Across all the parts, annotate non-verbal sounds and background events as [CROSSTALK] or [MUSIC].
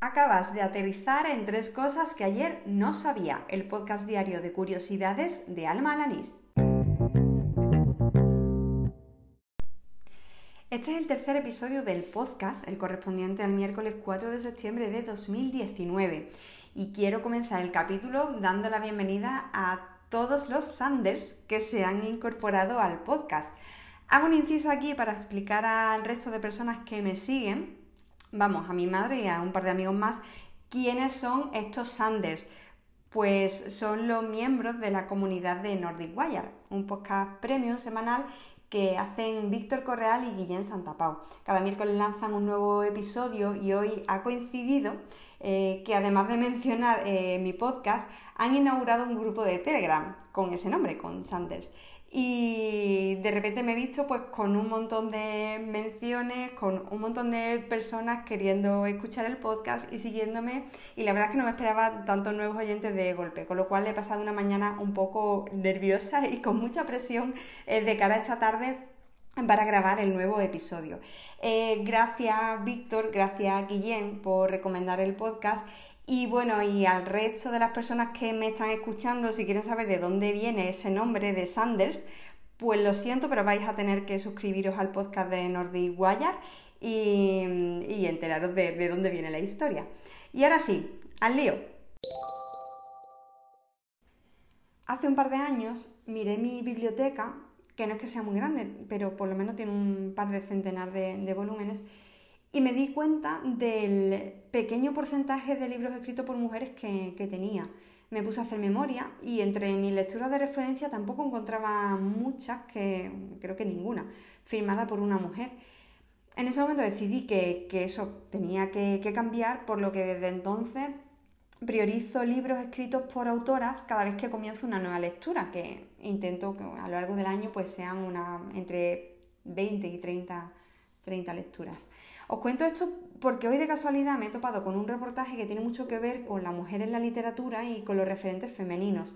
Acabas de aterrizar en tres cosas que ayer no sabía, el podcast diario de curiosidades de Alma Alanís. Este es el tercer episodio del podcast, el correspondiente al miércoles 4 de septiembre de 2019. Y quiero comenzar el capítulo dando la bienvenida a todos los Sanders que se han incorporado al podcast. Hago un inciso aquí para explicar al resto de personas que me siguen, vamos, a mi madre y a un par de amigos más, quiénes son estos Sanders. Pues son los miembros de la comunidad de Nordic Wire, un podcast premium semanal que hacen Víctor Correal y Guillén Santapau. Cada miércoles lanzan un nuevo episodio y hoy ha coincidido eh, que además de mencionar eh, mi podcast, han inaugurado un grupo de Telegram con ese nombre, con Sanders. Y de repente me he visto pues con un montón de menciones, con un montón de personas queriendo escuchar el podcast y siguiéndome. Y la verdad es que no me esperaba tantos nuevos oyentes de golpe, con lo cual he pasado una mañana un poco nerviosa y con mucha presión eh, de cara a esta tarde para grabar el nuevo episodio. Eh, gracias Víctor, gracias Guillén por recomendar el podcast y bueno, y al resto de las personas que me están escuchando, si quieren saber de dónde viene ese nombre de Sanders, pues lo siento, pero vais a tener que suscribiros al podcast de Nordic Wire y, enteraros de, de dónde viene la historia. Y ahora sí, al lío. Hace un par de años miré mi biblioteca, que no es que sea muy grande, pero por lo menos tiene un par de centenar de volúmenes, y me di cuenta del pequeño porcentaje de libros escritos por mujeres que, tenía. Me puse a hacer memoria y entre mis lecturas de referencia tampoco encontraba muchas, que creo que ninguna, firmada por una mujer. En ese momento decidí que, eso tenía que, cambiar, por lo que desde entonces priorizo libros escritos por autoras cada vez que comienzo una nueva lectura, que intento que a lo largo del año pues sean una, entre 20 y 30, 30 lecturas. Os cuento esto porque hoy de casualidad me he topado con un reportaje que tiene mucho que ver con la mujer en la literatura y con los referentes femeninos.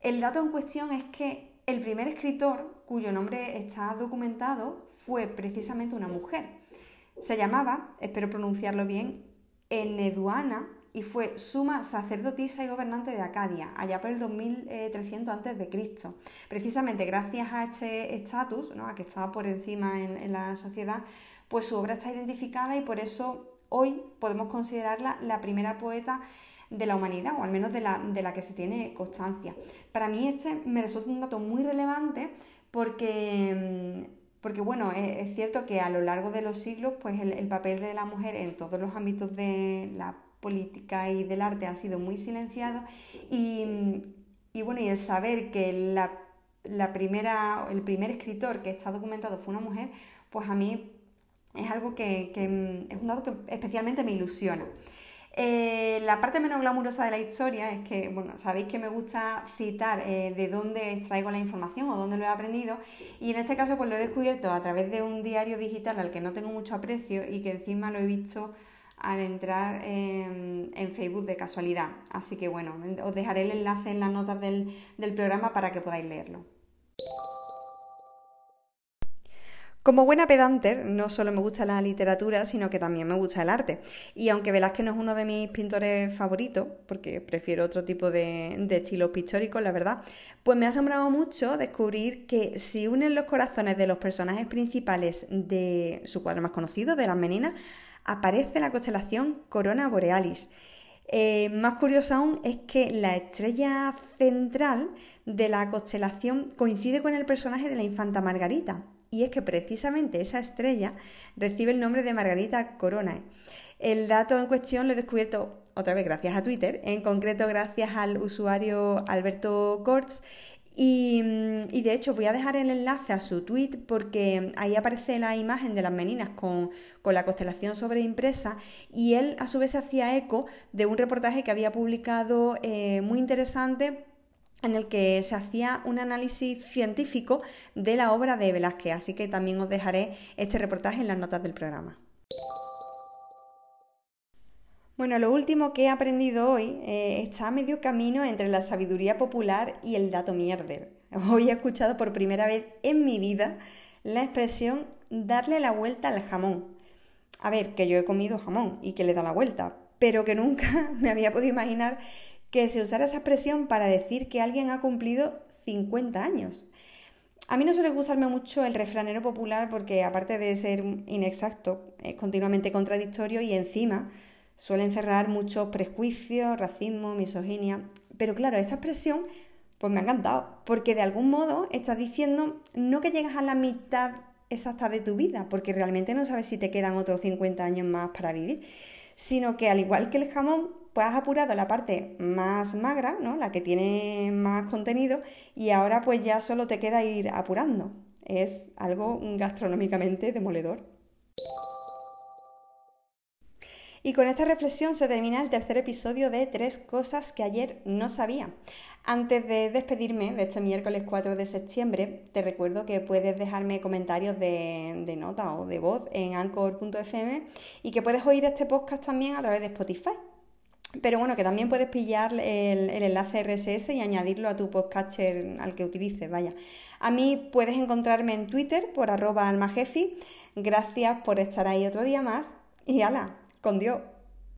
El dato en cuestión es que el primer escritor cuyo nombre está documentado fue precisamente una mujer. Se llamaba, espero pronunciarlo bien, Eneduana y fue suma sacerdotisa y gobernante de Acadia, allá por el 2300 a.C. Precisamente gracias a este estatus, a que estaba por encima en la sociedad, pues su obra está identificada y por eso hoy podemos considerarla la primera poeta de la humanidad, o al menos de la, que se tiene constancia. Para mí este me resulta un dato muy relevante porque, mm, porque bueno, es, cierto que a lo largo de los siglos, pues el, papel de la mujer en todos los ámbitos de la política y del arte ha sido muy silenciado y, bueno, y el saber que la, la primera, el primer escritor que está documentado fue una mujer, pues a mí es algo que, mm, es un dato que especialmente me ilusiona. Eh, la parte menos glamurosa de la historia es que, bueno, sabéis que me gusta citar eh, de dónde extraigo la información o dónde lo he aprendido y en este caso pues lo he descubierto a través de un diario digital al que no tengo mucho aprecio y que encima lo he visto al entrar en, Facebook de casualidad. Así que bueno, os dejaré el enlace en las notas del programa para que podáis leerlo. Como buena pedanter, no solo me gusta la literatura, sino que también me gusta el arte. Y aunque Velázquez no es uno de mis pintores favoritos, porque prefiero otro tipo de, de estilos pictóricos, la verdad, pues me ha asombrado mucho descubrir que si unen los corazones de los personajes principales de su cuadro más conocido, de las meninas, aparece la constelación Corona Borealis. Eh, más curioso aún es que la estrella central de la constelación coincide con el personaje de la infanta Margarita, y es que precisamente esa estrella recibe el nombre de Margarita Coronae. El dato en cuestión lo he descubierto otra vez gracias a Twitter, en concreto gracias al usuario Alberto Cortz. Y, de hecho voy a dejar el enlace a su tweet porque ahí aparece la imagen de las meninas con, la constelación sobreimpresa y él a su vez hacía eco de un reportaje que había publicado eh, muy interesante en el que se hacía un análisis científico de la obra de Velázquez, así que también os dejaré este reportaje en las notas del programa. Bueno, lo último que he aprendido hoy eh, está a medio camino entre la sabiduría popular y el dato mierder. Hoy he escuchado por primera vez en mi vida la expresión darle la vuelta al jamón. a ver, que yo he comido jamón y que le da la vuelta, pero que nunca [LAUGHS] me había podido imaginar que se usara esa expresión para decir que alguien ha cumplido 50 años. A mí no suele gustarme mucho el refranero popular porque aparte de ser inexacto, es continuamente contradictorio y encima suele encerrar muchos prejuicios, racismo, misoginia. Pero claro, esta expresión pues me ha encantado, porque de algún modo estás diciendo no que llegas a la mitad exacta de tu vida, porque realmente no sabes si te quedan otros 50 años más para vivir, sino que al igual que el jamón, pues has apurado la parte más magra, ¿no? La que tiene más contenido, y ahora pues ya solo te queda ir apurando. Es algo gastronómicamente demoledor. Y con esta reflexión se termina el tercer episodio de Tres cosas que ayer no sabía. Antes de despedirme de este miércoles 4 de septiembre, te recuerdo que puedes dejarme comentarios de, nota o de voz en anchor.fm y que puedes oír este podcast también a través de Spotify. Pero bueno, que también puedes pillar el, enlace RSS y añadirlo a tu podcatcher al que utilices, vaya. A mí puedes encontrarme en Twitter por arroba almajefi. Gracias por estar ahí otro día más y ala, con Dios.